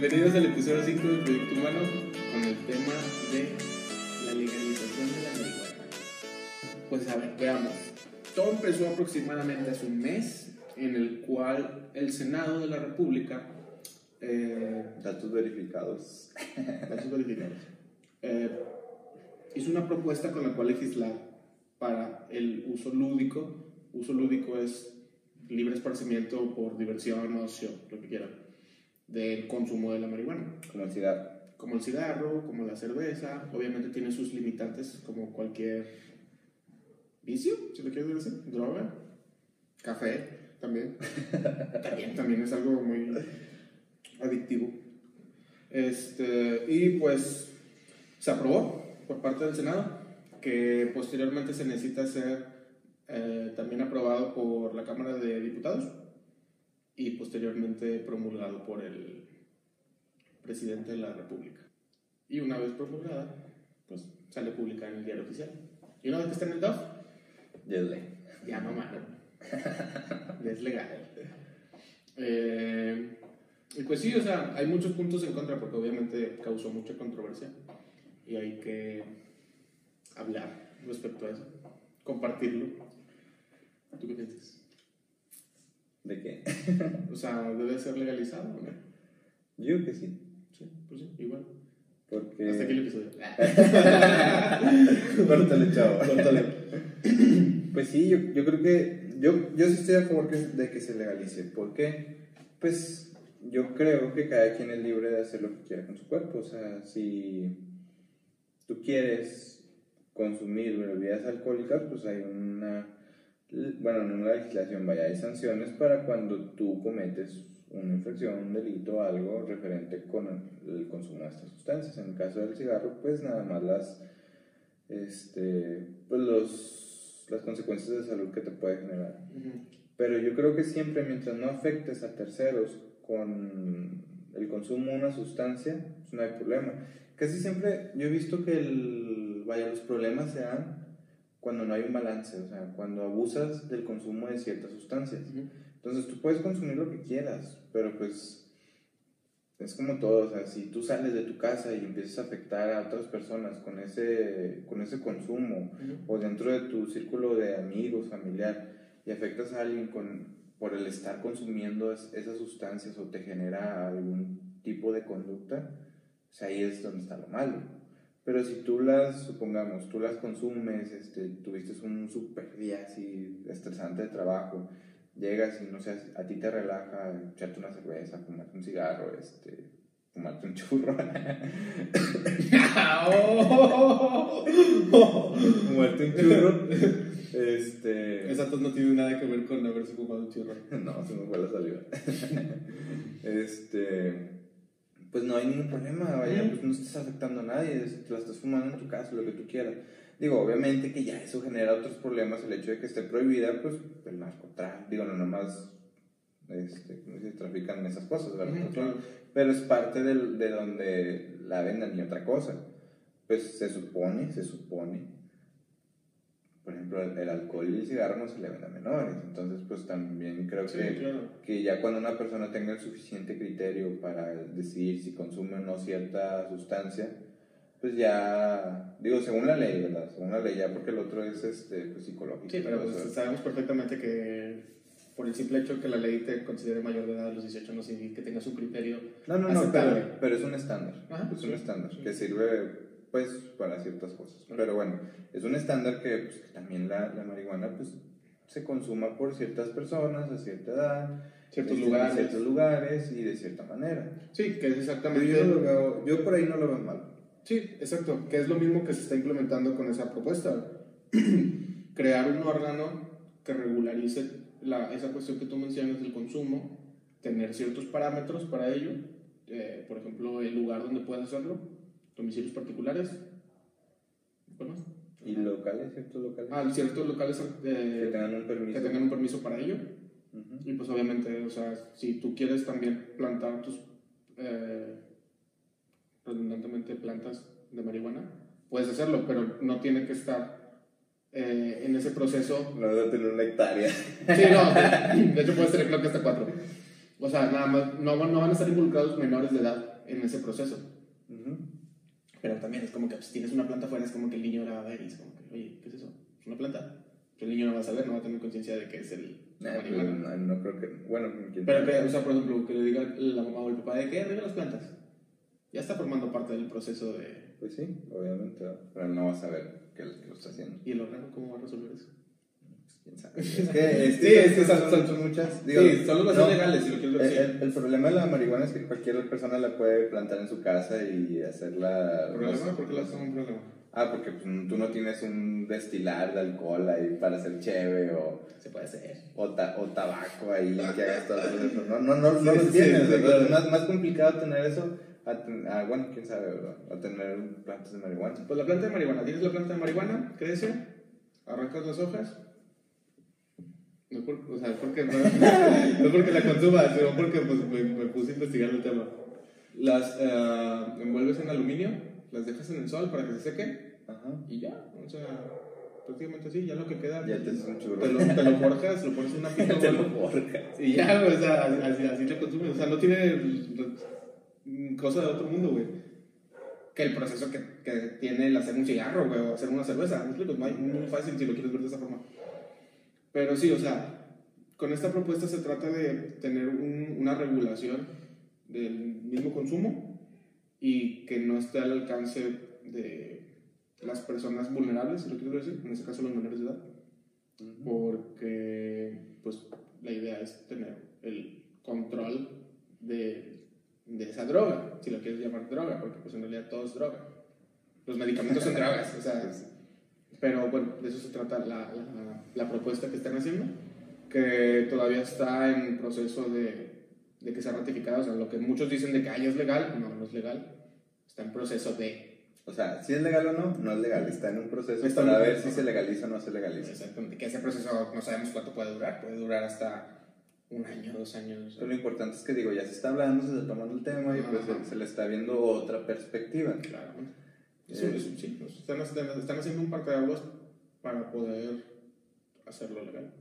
Bienvenidos al episodio 5 del Proyecto Humano con el tema de la legalización de la marihuana. Pues a ver, veamos. Todo empezó aproximadamente hace un mes en el cual el Senado de la República... Eh, datos verificados. datos verificados. Eh, hizo una propuesta con la cual legislar para el uso lúdico. Uso lúdico es libre esparcimiento por diversión, ocio, lo que quieran del consumo de la marihuana. Como el cigarro. Como el cigarro, como la cerveza. Obviamente tiene sus limitantes como cualquier vicio, si lo quieres decir. Droga. Café, también. también. También es algo muy adictivo. Este, y pues se aprobó por parte del Senado, que posteriormente se necesita ser eh, también aprobado por la Cámara de Diputados y posteriormente promulgado por el presidente de la República. Y una vez promulgada, pues sale publicada en el diario oficial. Y una vez que está en el DOF, ya no es legal. Eh, y pues sí, o sea, hay muchos puntos en contra porque obviamente causó mucha controversia y hay que hablar respecto a eso, compartirlo. ¿Tú qué piensas? ¿De qué? o sea, ¿debe ser legalizado o no? Yo creo que sí. Sí, pues sí, igual. Porque... Hasta aquí el episodio. Córtale, chavo. Córtale. pues sí, yo, yo creo que... Yo, yo sí estoy a favor de que se legalice. ¿Por qué? Pues yo creo que cada quien es libre de hacer lo que quiera con su cuerpo. O sea, si tú quieres consumir bebidas alcohólicas, pues hay una bueno, en una legislación vaya, hay sanciones para cuando tú cometes una infracción, un delito, algo referente con el consumo de estas sustancias. En el caso del cigarro, pues nada más las, este, pues los, las consecuencias de salud que te puede generar. Pero yo creo que siempre mientras no afectes a terceros con el consumo de una sustancia, pues no hay problema. Casi siempre yo he visto que el, vaya, los problemas se dan cuando no hay un balance, o sea, cuando abusas del consumo de ciertas sustancias. Entonces tú puedes consumir lo que quieras, pero pues es como todo, o sea, si tú sales de tu casa y empiezas a afectar a otras personas con ese, con ese consumo, o dentro de tu círculo de amigos, familiar, y afectas a alguien con, por el estar consumiendo esas sustancias o te genera algún tipo de conducta, pues ahí es donde está lo malo. Pero si tú las, supongamos, tú las consumes, este, tuviste un super día así estresante de trabajo, llegas y no sé, a ti te relaja echarte una cerveza, fumarte un cigarro, este, fumarte un churro. fumarte un churro. Este... Esa tos no tiene nada que ver con haberse fumado un churro. no, se me fue la salida. este pues no hay ningún problema, vaya, pues no estás afectando a nadie, te la estás fumando en tu casa, lo que tú quieras. Digo, obviamente que ya eso genera otros problemas, el hecho de que esté prohibida, pues el narcotráfico, digo, no nomás, este, ¿cómo se trafican esas cosas, ¿verdad? Pero es parte del, de donde la venden y otra cosa. Pues se supone, se supone por ejemplo, el, alcohol y el cigarro no se le ven a menores. Entonces, pues también creo que, que ya cuando una persona tenga el suficiente criterio para decidir si consume o no cierta sustancia, pues ya, digo, según la ley, ¿verdad? Según la ley, ya porque el otro es este, pues, psicológico. Sí, pero pues, sabemos perfectamente que por el simple hecho que la ley te considere mayor de edad a los 18 no significa que tengas un criterio. No, no, no, pero, pero, es un estándar. es un estándar que sirve pues para ciertas cosas. Pero bueno, es un estándar que, pues, que también la, la, marihuana pues se consuma por ciertas personas a cierta edad, ciertos este, lugares. ciertos lugares y de cierta manera. Sí, que es exactamente... Yo, yo por ahí no lo veo mal. Sí, exacto, que es lo mismo que se está implementando con esa propuesta. Crear un órgano que regularice la, esa cuestión que tú mencionas del consumo, tener ciertos parámetros para ello, eh, por ejemplo, el lugar donde puedes hacerlo, domicilios particulares. ¿Cuál más? ¿Y locales? ¿Ciertos locales? Ah, ciertos locales eh, que, tengan un permiso. que tengan un permiso para ello. Y pues obviamente, o sea, si tú quieres también plantar tus, eh, redundantemente, plantas de marihuana, puedes hacerlo, pero no tiene que estar eh, en ese proceso. No debe tener una hectárea. Sí, no, de, hecho puedes tener creo que hasta cuatro. O sea, nada más, no, van- no van a estar involucrados menores de edad en ese proceso. Pero también es como que pues, tienes una planta afuera, es como que el niño la va a ver y es como que, oye, ¿qué es eso? Es una planta. El niño no va a saber, no va a tener conciencia de que es el Eh, pues, no, no creo que. Bueno, Pero que, o sea, por ejemplo, que le diga la mamá o el papá de que arriba las plantas. Ya está formando parte del proceso de. Pues sí, obviamente, pero no vas a saber que que lo está haciendo. ¿Y el órgano cómo va a resolver eso? ¿Quién sabe? Es que, es que, Sí, es que son, son- son- son muchas. sí, son los no, legales, si lo quieres ver El, el- problema de la marihuana es que cualquier persona la puede plantar en su casa y hacerla. ¿Problema? ¿Por qué lo hacen un problema? Ah, porque pues, tú no tienes un destilar de alcohol ahí para hacer cheve o, Se puede hacer. o, ta- o tabaco ahí que hagas todo eso. No, no, no, no Sí, lo sí, tienes, sí, claro. Es más, más complicado tener eso. A, ten- a, bueno, quién sabe, ¿verdad? A tener plantas de marihuana. Pues la planta de marihuana. Tienes la planta de marihuana, crece, arrancas las hojas. No es por, o sea, es porque, no, no es porque la consumas, sino porque pues, me, me puse a investigar el tema. Las eh, envuelves en aluminio, las dejas en el sol para que se seque Ajá. y ya. O sea, prácticamente así. Ya lo que queda. Ya te haces un churro. Te lo, te lo forjas, lo pones en una pipa. Te lo forjas. Y ya, o sea, así, así lo consumes. O sea, no tiene cosa de otro mundo, güey. Que el proceso que, que tiene el hacer un cigarro, güey, o hacer una cerveza. Es muy fácil si lo quieres ver de esa forma. Pero sí, o sea, con esta propuesta se trata de tener un- una regulación del mismo consumo y que no esté al alcance de las personas vulnerables, si lo quieres decir, en este caso los menores de edad porque pues la idea es tener el control de, de esa droga, si lo quieres llamar droga, porque pues en realidad todo es droga. Los medicamentos son drogas, o sea, pero bueno, de eso se trata la, la, la propuesta que están haciendo, que todavía está en proceso de, de que sea ratificada, o sea, lo que muchos dicen de que "Ay, es legal, no, no es legal, está en proceso de... O sea, si es legal o no, no es legal. Está en un proceso Está para ver si se legaliza o no se legaliza. Exactamente, que ese proceso no sabemos cuánto puede durar, puede durar hasta un año, dos años. Pero lo importante es que digo, ya se está hablando, se está tomando el tema y pues Ajá. se, se le está viendo otra perspectiva. Claro. Eh. sí, pues, están, están, están haciendo un parteaguas para poder hacerlo legal.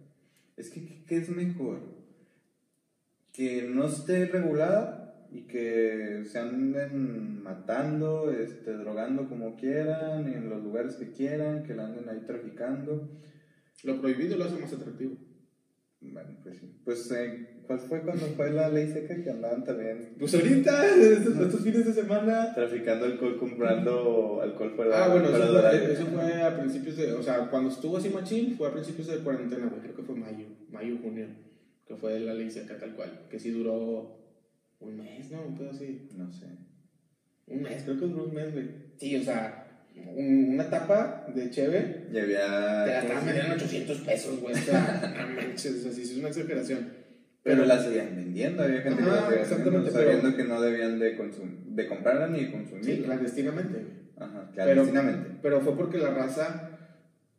Es que, ¿qué- ¿qué es mejor? Que no esté regulada y que se anden matando, este, drogando como quieran, en los lugares que quieran, que la anden ahí traficando. Lo prohibido lo hace más atractivo. Bueno, pues sí. Pues, eh, ¿cuál fue cuando fue la ley seca que andaban también Pues ahorita, estos, estos fines de semana. traficando alcohol, comprando alcohol fuera Ah, bueno, eso fue, eso fue a principios de. O sea, cuando estuvo así machín, fue a principios de cuarentena, güey. Creo que fue mayo, mayo, junio. Que fue la ley seca tal cual. Que sí duró un mes, ¿no? Un pedo así. No sé. Un mes, creo que duró un mes, güey. Sí, o sea, un- una tapa de cheve Y había... Te la estaban vendiendo en 800 pesos, güey. O sea, no manches, o sea, sí es una exageración. Pero la seguían vendiendo, había gente que la seguía vendiendo, pero- sabiendo que no debían de, consum- de comprarla ni de consumirla. Sí, clandestinamente. Ajá, Pero- clandestinamente. Pero fue porque la raza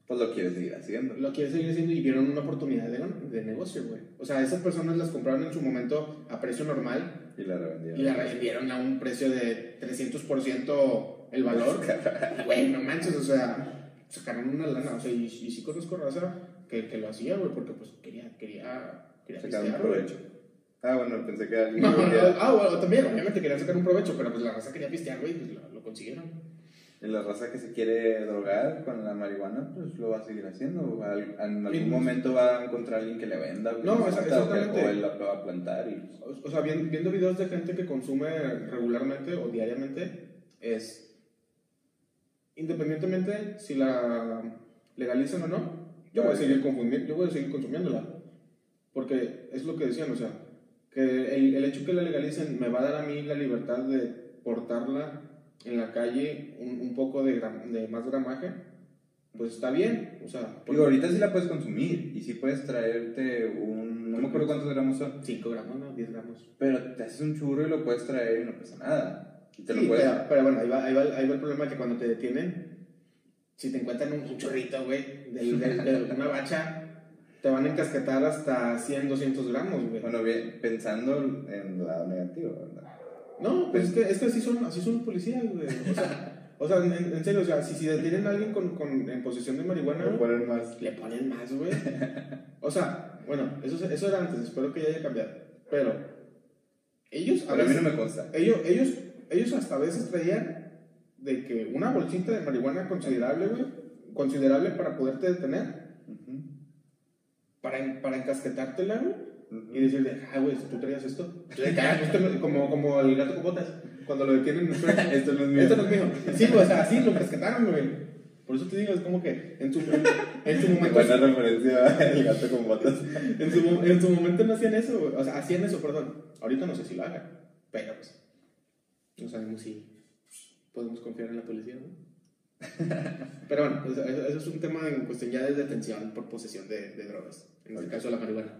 Pues lo quiere seguir haciendo. lo quiere seguir haciendo y vieron una oportunidad de, de negocio, güey. O sea, esas personas las compraron en su momento a precio normal Y la revendieron. y la revendieron a un precio de 300% el valor. Y, Güey, no manches, o sea, sacaron una lana. O sea, y, y sí conozco raza que, que lo hacía, güey, porque pues quería, quería, Sacar un provecho. Ah, bueno, pensé que alguien No, no, no, ah, bueno, también, obviamente querían sacar un provecho, pero pues la raza quería pistear, güey, pues lo, lo consiguieron. Y la raza que se quiere drogar con la marihuana, pues lo va a seguir haciendo. Al- en algún momento va a encontrar a alguien que le venda. que No, mata, exactamente. O él la va a plantar y... O, o sea, vien- viendo videos de gente que consume regularmente o diariamente, es independientemente si la legalizan o no, yo voy a seguir yo voy a seguir consumiéndola. Porque es lo que decían, o sea, que el, el hecho que la legalicen me va a dar a mí la libertad de portarla en la calle un, un poco de, gram- de más gramaje, pues está bien, o sea, Digo, ahorita sí la puedes consumir y sí puedes traerte un... No me acuerdo cuántos gramos son. 5 gramos, ¿no? 10 gramos. Pero te haces un churro y lo puedes traer y no pasa nada. Y te Sí, lo puedes... pero, pero bueno, ahí va, ahí, va, ahí va el problema que cuando te detienen, si te encuentran un, chorrito, güey, de, de- de una bacha, te van a encasquetar hasta 100, 200 gramos, güey. Bueno, bien, pensando en el lado negativo, ¿verdad? No, pues es que, es que así, son, así son policías, güey. O sea, o sea en, en serio, o sea, si, si detienen a alguien con, con, en posesión de marihuana, güey, ponen más. le ponen más, güey. O sea, bueno, eso, eso era antes, espero que ya haya cambiado. Pero Ellos, a, a mí no me consta. Ellos, ellos, ellos hasta a veces traían de que una bolsita de marihuana considerable, güey, considerable para poderte detener, para, para encasquetártela, güey, y decirle, ah, güey, tú traías esto, como, como el gato con botas, cuando lo detienen, esto no es mío. Esto no es mío. Sí, pues, o sea, así lo rescataron, güey. Por eso te digo, es como que en su, en, su momento. Buena referencia el gato con botas. en, su, en su momento no hacían eso, güey. O sea, hacían eso, perdón. Ahorita no sé si lo hagan, pero pues. No sabemos si podemos confiar en la policía, ¿no? Pero bueno, eso, es un tema en cuestión ya de detención por posesión de, de drogas, en el caso de la marihuana.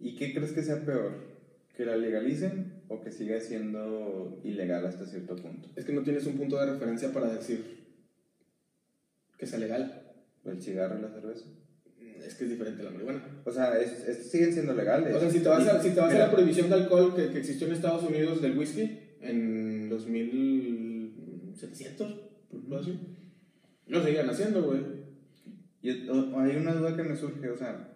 ¿Y qué crees que sea peor? ¿Que la legalicen o que siga siendo ilegal hasta cierto punto? Es que no tienes un punto de referencia para decir que sea legal. ¿El cigarro y la cerveza? Es que es diferente a la marihuana. O sea, es, siguen siendo legales. O sea, si te vas, a, si te vas a la prohibición de alcohol que, que, existió en Estados Unidos del whisky en 2700, por así, lo seguían haciendo, güey. Y hay una duda que me surge, o sea,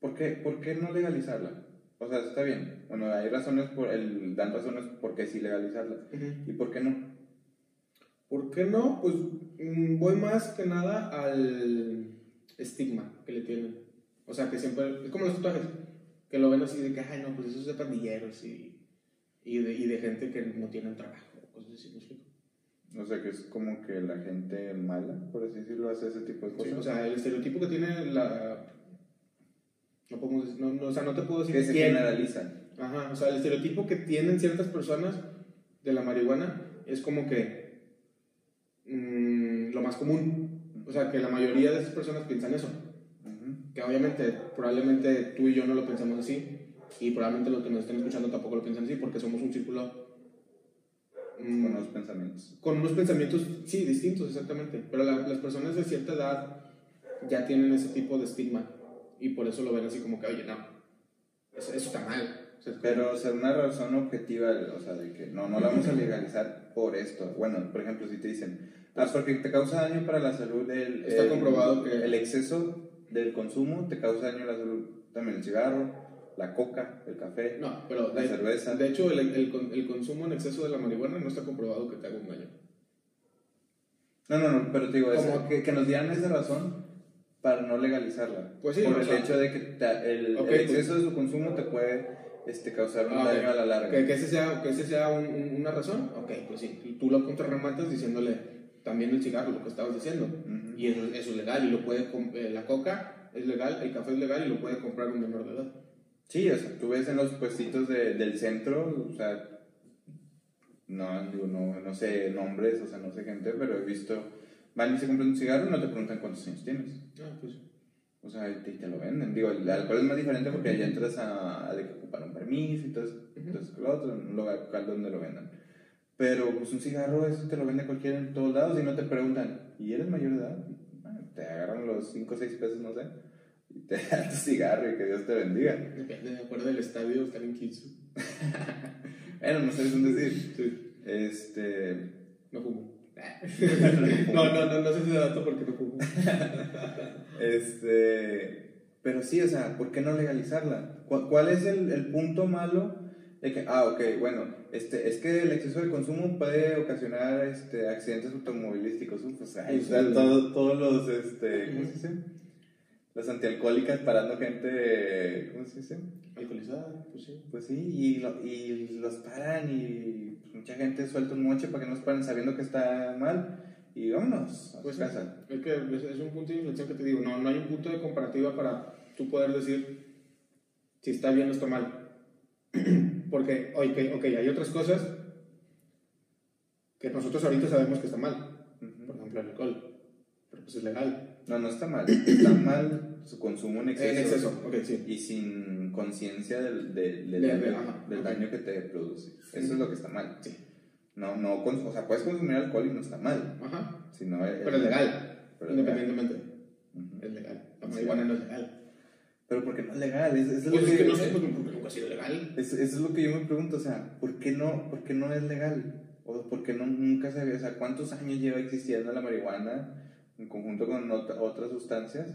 ¿por qué, ¿por qué no legalizarla? O sea, está bien. Bueno, hay razones por el, dan razones por qué sí legalizarla. ¿Y por qué no? ¿Por qué no? Pues mm, voy más que nada al estigma que le tienen. O sea, que siempre, es como los tatuajes, que lo ven así de que, ay, no, pues eso es de pandilleros y, y, de, y de gente que no tienen trabajo, cosas así, ¿me explico? O sea, que es como que la gente mala, por así decirlo, hace ese tipo de cosas. o sea, el estereotipo que tiene la... No podemos no, no, o sea, no te puedo decir... Que se generaliza. Ajá, o sea, el estereotipo que tienen ciertas personas de la marihuana es como que mmm, lo más común. O sea, que la mayoría de esas personas piensan eso. Que obviamente, probablemente tú y yo no lo pensamos así. Y probablemente los que nos estén escuchando tampoco lo piensan así, porque somos un círculo con unos pensamientos. Con unos pensamientos, sí, distintos, exactamente. Pero las personas de cierta edad ya tienen ese tipo de estigma y por eso lo ven así como que, oye, no, eso, está mal. pero, o sea, una razón objetiva, o sea, de que no, no la vamos a legalizar por esto. Bueno, por ejemplo, si te dicen, ah, porque te causa daño para la salud el... Está comprobado que... El exceso del consumo te causa daño a la salud, también el cigarro, la coca, el café, no, pero la cerveza. De hecho, el, el, el, consumo en exceso de la marihuana no está comprobado que te haga un daño. No, no, no, pero te digo, es que, que, nos dieran esa razón para no legalizarla. Pues sí, Por el hecho de que el, pues exceso de su consumo te puede este, causar un daño a la larga. Que, que ese sea, que ese sea una razón, ok, pues sí, tú lo contrarrematas diciéndole también el cigarro, lo que estabas diciendo, y eso, eso, es legal, y lo puede, eh, la coca es legal, el café es legal y lo puede comprar un menor de edad. Sí, o sea, tú ves en los puestitos de, del centro, o sea, no, digo, no, no sé nombres, o sea, no sé gente, pero he visto, van y se compran un cigarro y no te preguntan cuántos años tienes. Ah, pues. O sea, y te, lo venden. Digo, el alcohol es más diferente porque allá entras a, a de que ocupar un permiso y todo eso, entonces, lo otro, en un lugar donde lo vendan. Pero pues un cigarro, eso te lo vende cualquiera en todos lados y no te preguntan, ¿y eres mayor de edad? Ah, te agarran los 5 o 6 pesos, no sé y te da tu cigarro y que Dios te bendiga. Depende, de acuerdo del estadio, estar en 15. bueno, no sabes un decir. Sí. Este. No fumo. no, no, no, no sé si dato porque no fumo. este. Pero sí, o sea, ¿por qué no legalizarla? ¿Cuál es el, el punto malo de que, ah, ok, bueno, este, es que el exceso de consumo puede ocasionar este, accidentes automovilísticos. Pues, ahí están todos, todos los, este, ¿cómo se dice? Las antialcohólicas parando gente, ¿cómo se dice? Alcoholizada, pues sí. Pues sí, y, y los paran y pues, mucha gente suelta un moche para que no se paren sabiendo que está mal y vámonos a pues casa. Es que es un punto de inflexión que te digo, no, no hay un punto de comparativa para tú poder decir si está bien o está mal. Porque, ok, ok, hay otras cosas que nosotros ahorita sabemos que está mal. Por ejemplo, el alcohol. Pero pues es legal. No, no está mal. Está mal su consumo en exceso. En exceso, ok, sí. Y sin conciencia del, del, del, daño, que te produce. Eso es lo que está mal. Sí. No, no, o sea, puedes consumir alcohol y no está mal. Ajá. Sino es, pero es legal. independientemente. Es legal. La marihuana no es legal. Pero ¿por qué no es legal? Es, es, pues es que, no sé, porque nunca ha sido legal. Eso es lo que yo me pregunto, o sea, ¿por qué no, por qué no es legal? O ¿por qué no, nunca se ve, o sea, cuántos años lleva existiendo la marihuana? En conjunto con otras sustancias.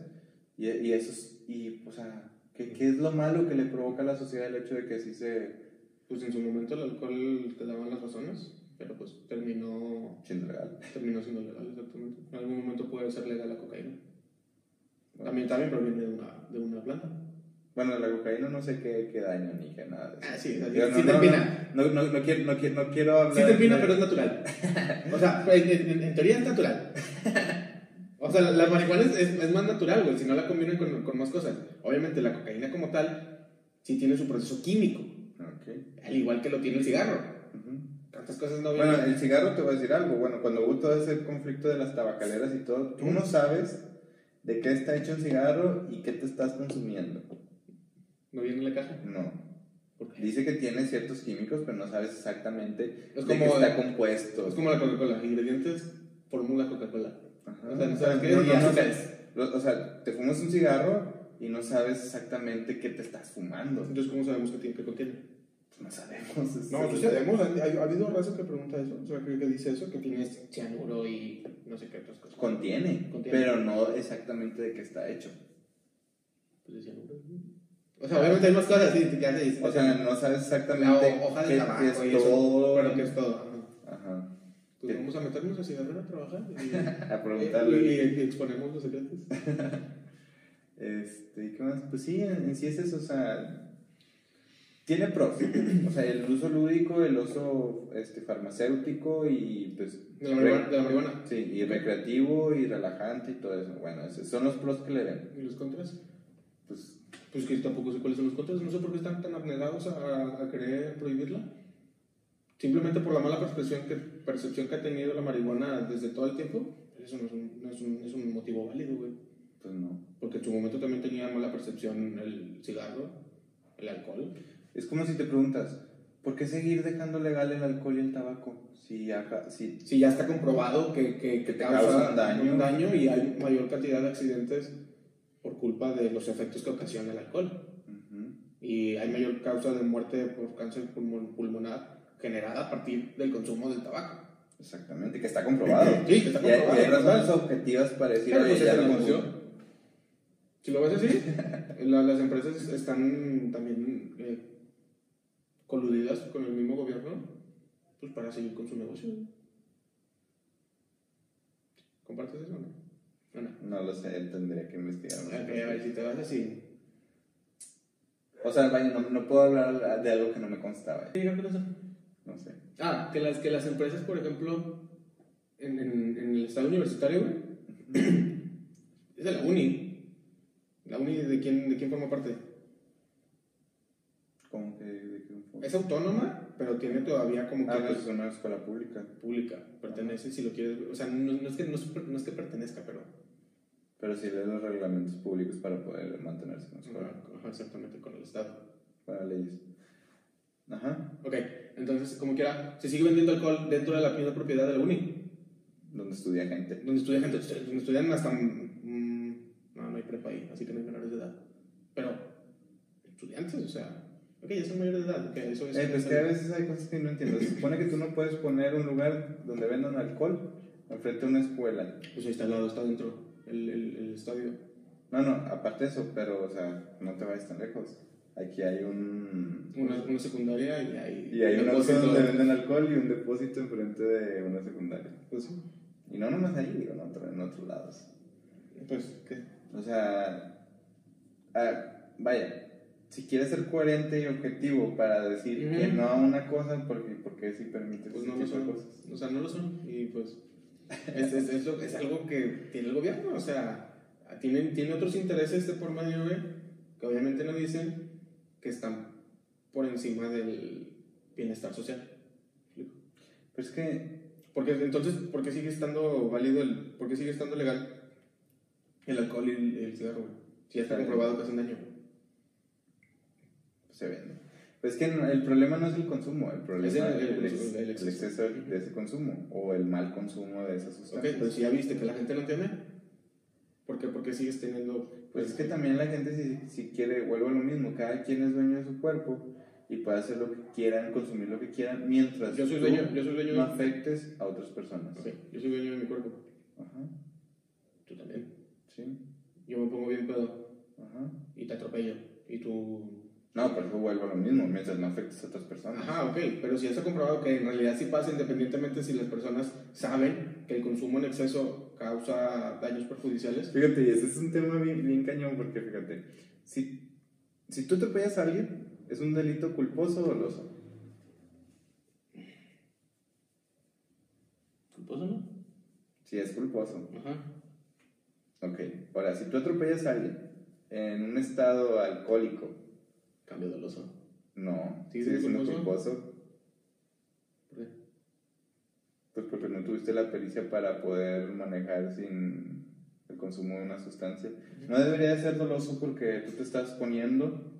Y, y eso es, y, o sea, ¿qué, ¿qué, es lo malo que le provoca a la sociedad el hecho de que así se, Pues en su momento el alcohol te daban las razones, pero pues terminó, Siendo legal. terminó siendo legal, exactamente. En algún momento puede ser legal la cocaína. También, también proviene de una, de una planta. Bueno, la cocaína no sé qué, qué daño ni qué nada de eso. Ah, sí, o sea, Digo, sí, no, sí no. No, no, no quiero, no, quiero, no quiero hablar. Sí te empina, de- pero es natural. O sea, en, en- en teoría es natural. O sea, la, la marihuana es, es- es más natural, güey, si no la combinan con, con más cosas. Obviamente la cocaína como tal sí tiene su proceso químico, Ok. al igual que lo tiene el cigarro. Tantas cosas no Bueno, vienen. el cigarro te voy a decir algo. Bueno, cuando hubo todo ese conflicto de las tabacaleras y todo, tú no sabes de qué está hecho un cigarro y qué te estás consumiendo. ¿No viene en la caja? No. Dice que tiene ciertos químicos, pero no sabes exactamente Es de como- qué está compuesto. Es como la Coca-Cola, ingredientes, fórmula Coca-Cola. Ajá. O sea, no sabes qué no, es y no, no azúcares. sabes. Lo- O sea, te fumas un cigarro y no sabes exactamente qué te estás fumando. Entonces, ¿cómo sabemos qué, tiene, qué contiene? No sabemos. es- No, pues sabemos, ha, ha- ha habido raza que pregunta eso, o sea, que, que dice eso, que tiene cianuro y no sé qué otras cosas. Contiene, Contiene. pero no exactamente de qué está hecho. Pues de cianuro. O sea, obviamente hay más cosas, sí, ya se dice. O sea, no sabes la exactamente ho- hoja qué, de qué tabaco es y eso. todo. Que es todo. ajá. Ajá. Pues vamos a meternos a cigarrera a trabajar y, A preguntarle. y- y exponemos los secretos. Este, ¿y qué más? Pues sí, en, en sí es eso, o sea, tiene pros. O sea, el uso lúdico, el uso este, farmacéutico y pues... De la marihuana. De la marihuana. Sí, y recreativo y relajante y todo eso. Bueno, esos son los pros que le ven. ¿Y los contras? Pues, Pues que tampoco sé cuáles son los contras. No sé por qué están tan abnegados a, a querer prohibirla. Simplemente por la mala percepción que, percepción que ha tenido la marihuana desde todo el tiempo. Eso no es un, no es un, es un motivo válido, güey. pues no. Porque en su momento también tenía mala percepción el cigarro, el alcohol. Es como si te preguntas, ¿por qué seguir dejando legal el alcohol y el tabaco? Si, acá, si Si ya está comprobado que, que, que te causa daño. un daño y hay mayor cantidad de accidentes por culpa de los efectos que ocasiona el alcohol. Y hay mayor causa de muerte por cáncer pulmon- pulmonar generada a partir del consumo del tabaco. Exactamente, que está comprobado. Sí, que está hay, y comprobado. hay razones objetivas para decir, oye, pues el negocio. Si lo ves así, la- las empresas están también eh, coludidas con el mismo gobierno pues para seguir con su negocio. ¿Compartes eso o no? No, lo sé, tendría que investigar. más. Ok, a ver, si te vas así. O sea, vaya, no, no puedo hablar de algo que no me constaba. ¿Qué? No sé. Ah, que las, que las empresas, por ejemplo, en, en, en el estado universitario, güey, es de la uni. ¿La uni de quién, de quién forma parte? Como que... de qué enfoque? Es autónoma, pero tiene todavía como que Ah, pues es una escuela pública. pública. Pertenece, si lo quieres. O sea, no, no es, que, no, es, no es que pertenezca, pero. Pero sí lee los reglamentos públicos para poder mantenerse en la escuela. Ajá, exactamente, con el estado. Para leyes. Ajá. Ok, entonces, como quiera, se sigue vendiendo alcohol dentro de la misma propiedad de la uni. Donde estudia gente. Donde estudia gente, donde estudian hasta. mm, no, no hay prepa ahí, así que no hay menores de edad. Pero, estudiantes, o sea. Ok, ya son mayores de edad. ok, eso es. Eh, pues que a veces hay cosas que no entiendo. Se supone que tú no puedes poner un lugar donde vendan alcohol enfrente de una escuela. Pues ahí está al lado, está dentro, el, el, el estadio. No, no, aparte de eso, pero, o sea, no te vayas tan lejos. Aquí hay un... Una, una secundaria y hay. Y hay un depósito. donde venden alcohol y un depósito enfrente de una secundaria. Pues sí. Y no nomás ahí, digo, en, otro- en otros lados. Pues, ¿qué? O sea, ah, vaya, si quieres ser coherente y objetivo para decir Ujú. que no a una cosa, porque, porque sí permites Pues no lo son. cosas. O sea, no lo son. Y pues. Es, es, es, lo- es algo que tiene el gobierno. O sea, tiene, tiene otros intereses de por medio, que obviamente no dicen que están por encima del bienestar social. Pero es que, Porque entonces, ¿por qué sigue estando válido el. ¿Por qué sigue estando legal el alcohol y el, el cigarro? Si ya está comprobado que hacen daño. pues, se vende. Pues es que el problema no es el consumo, el problema Es el- el, el- el exceso. exceso de ese consumo o el mal consumo de esas Ok, sustancias. pero si ya viste que la gente no entiende, ¿por qué? Porque sigues teniendo. Pues es que también la gente si, si quiere, vuelvo a lo mismo, cada quien es dueño de su cuerpo y puede hacer lo que quieran, consumir lo que quieran, mientras Yo soy tú dueño, yo soy dueño no de. afectes a otras personas. Ok, yo soy dueño de mi cuerpo. Ajá, Tú también. sí, Yo me pongo bien pedo ajá. y te atropello. Y tú. No, por eso vuelvo a lo mismo, mientras no afectes a otras personas. Ajá, ok, pero si ya ha comprobado que en realidad sí pasa independientemente si las personas saben que el consumo en exceso causa daños perjudiciales. Fíjate, y ese es un tema bien, bien cañón, porque fíjate, si, si tú te pegas a alguien, ¿es un delito culposo o doloso? ¿Culposo no? Sí, es culposo. Ajá. Ok, ahora, si tú atropellas a alguien en un estado alcohólico, Cambio doloso. no, ¿Sigue sigue siendo siendo culposo? culposo, ¿Por qué? pues porque no tuviste la pericia para poder manejar sin el consumo de una sustancia. No debería de ser doloso porque tú te estás poniendo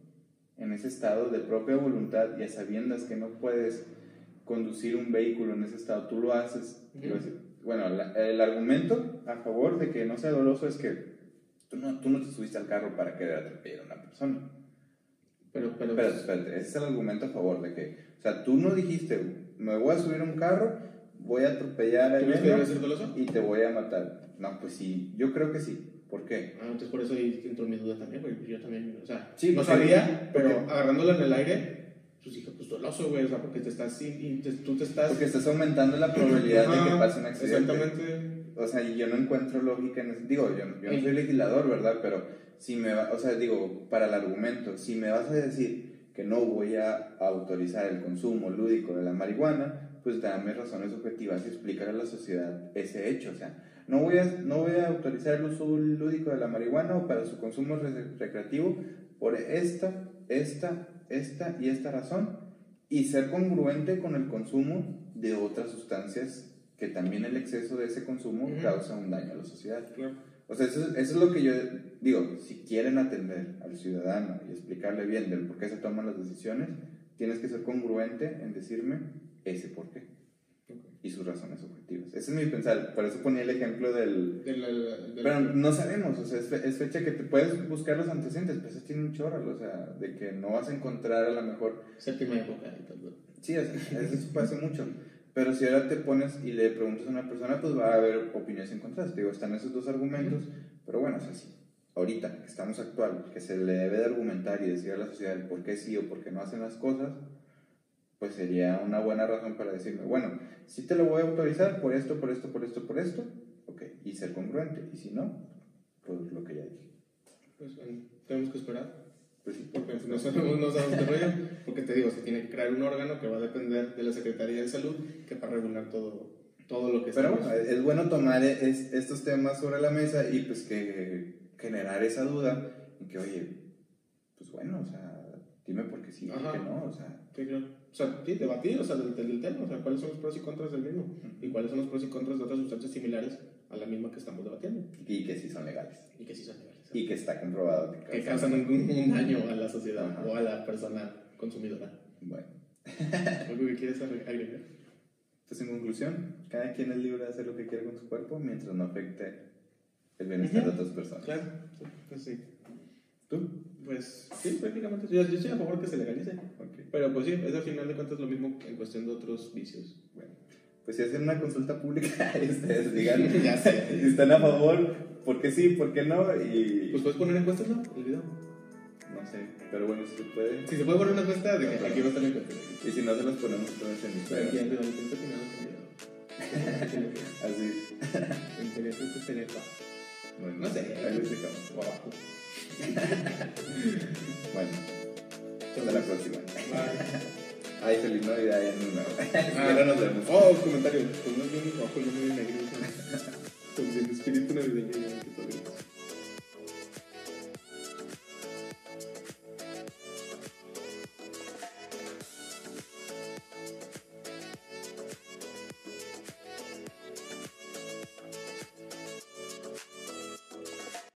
en ese estado de propia voluntad y a sabiendas que no puedes conducir un vehículo en ese estado, tú lo haces. Bueno, la- el argumento a favor de que no sea doloso es que tú no, tú no te subiste al carro para querer atropellar a una persona. Pero, pero, Espérate, espérate, ese es el argumento a favor de que, o sea, tú no dijiste, me voy a subir a un carro, voy a atropellar a ¿tú crees que debe ser doloso? y te voy a matar. No, pues sí, yo creo que sí. ¿Por qué? Ah, entonces por eso ahí entró mi duda también, güey. Yo también, o sea, Sí, no porque- sabía, pero porque- agarrándola en el aire, pues dije, pues doloso, güey, o sea, porque te estás, y, te- tú te estás... Porque estás aumentando la probabilidad de que pase un accidente. Exactamente. O sea, yo no encuentro lógica en eso. Digo, yo, yo no soy legislador, ¿verdad? Pero si me va, o sea, digo, para el argumento, si me vas a decir que no voy a autorizar el consumo lúdico de la marihuana, pues dame razones objetivas y explicar a la sociedad ese hecho. O sea, no voy a, no voy a autorizar el uso lúdico de la marihuana o para su consumo re- recreativo por esta, esta, esta y esta razón y ser congruente con el consumo de otras sustancias que también el exceso de ese consumo Ujú. causa un daño a la sociedad. Claro. O sea, eso, es- eso es lo que yo digo, si quieren atender al ciudadano y explicarle bien del por qué se toman las decisiones, tienes que ser congruente en decirme ese por qué y sus razones objetivas. Ese es mi pensar, por eso ponía el ejemplo del... De la- de la- Pero no sabemos, o sea, es, fe- es fecha que te puedes buscar los antecedentes, pero eso tiene un chorro, o sea, de que no vas a encontrar a lo mejor Séptima época y tal, ¿no? Sí, es- eso pasa mucho. Pero si ahora te pones y le preguntas a una persona, pues va a haber opiniones encontradas. Te digo, están esos dos argumentos, pero bueno, o sea, sí. Ahorita, que estamos actual, que se le debe de argumentar y decir a la sociedad el por qué sí o por qué no hacen las cosas, pues sería una buena razón para decirme, bueno, sí te lo voy a autorizar por esto, por esto, por esto, por esto, ok, y ser congruente. Y si no, pues lo que ya dije. Pues bueno, tenemos que esperar. Pues sí, Porque no sabemos, no sabemos qué rollo. Porque te digo, se tiene que crear un órgano que va a depender de la Secretaría de Salud, que para regular todo, todo lo que Pero bueno, es bueno tomar es- estos temas sobre la mesa y pues que generar esa duda y que, oye, pues bueno, o sea, dime por qué sí, por Ajá. qué no, o sea, Sí, claro. Sea, sí, debatir, o sea, del, del tema, o sea, cuáles son los pros y contras del mismo, y cuáles son los pros y contras de otras sustancias similares a la misma que estamos debatiendo, y que sí son legales. y que sí son legales. Y que está comprobado que, que causan un, un daño a la sociedad Ajá. o a la persona consumidora. Bueno, ¿Algo que quieres agregar? pues en conclusión, cada quien es libre de hacer lo que quiera con su cuerpo mientras no afecte el bienestar de otras personas. Claro, pues sí. ¿Tú? Pues sí, prácticamente. Yo, estoy a favor que se legalice. Ok. Pero pues sí, es al final de cuentas lo mismo en cuestión de otros vicios. Bueno, pues si hacen una consulta pública, ustedes digan Ya sé. si están a favor, por qué sí, por qué no, y Pues puedes poner encuestas, ¿no? El video. no sé, pero bueno, si se puede. Si se puede poner una encuesta, de que aquí va a estar la encuesta. Y si no, se los ponemos todos en aquí Instagram. también. Así. Que Bueno, No sé. Ahí lo checamos. o abajo. Bueno, hasta la próxima. Ay, feliz Navidad y Año Nuevo. Ah. Ahora nos vemos. Oh, comentario. Pues no es bien rojo, es bien negro. Con el espíritu navideño.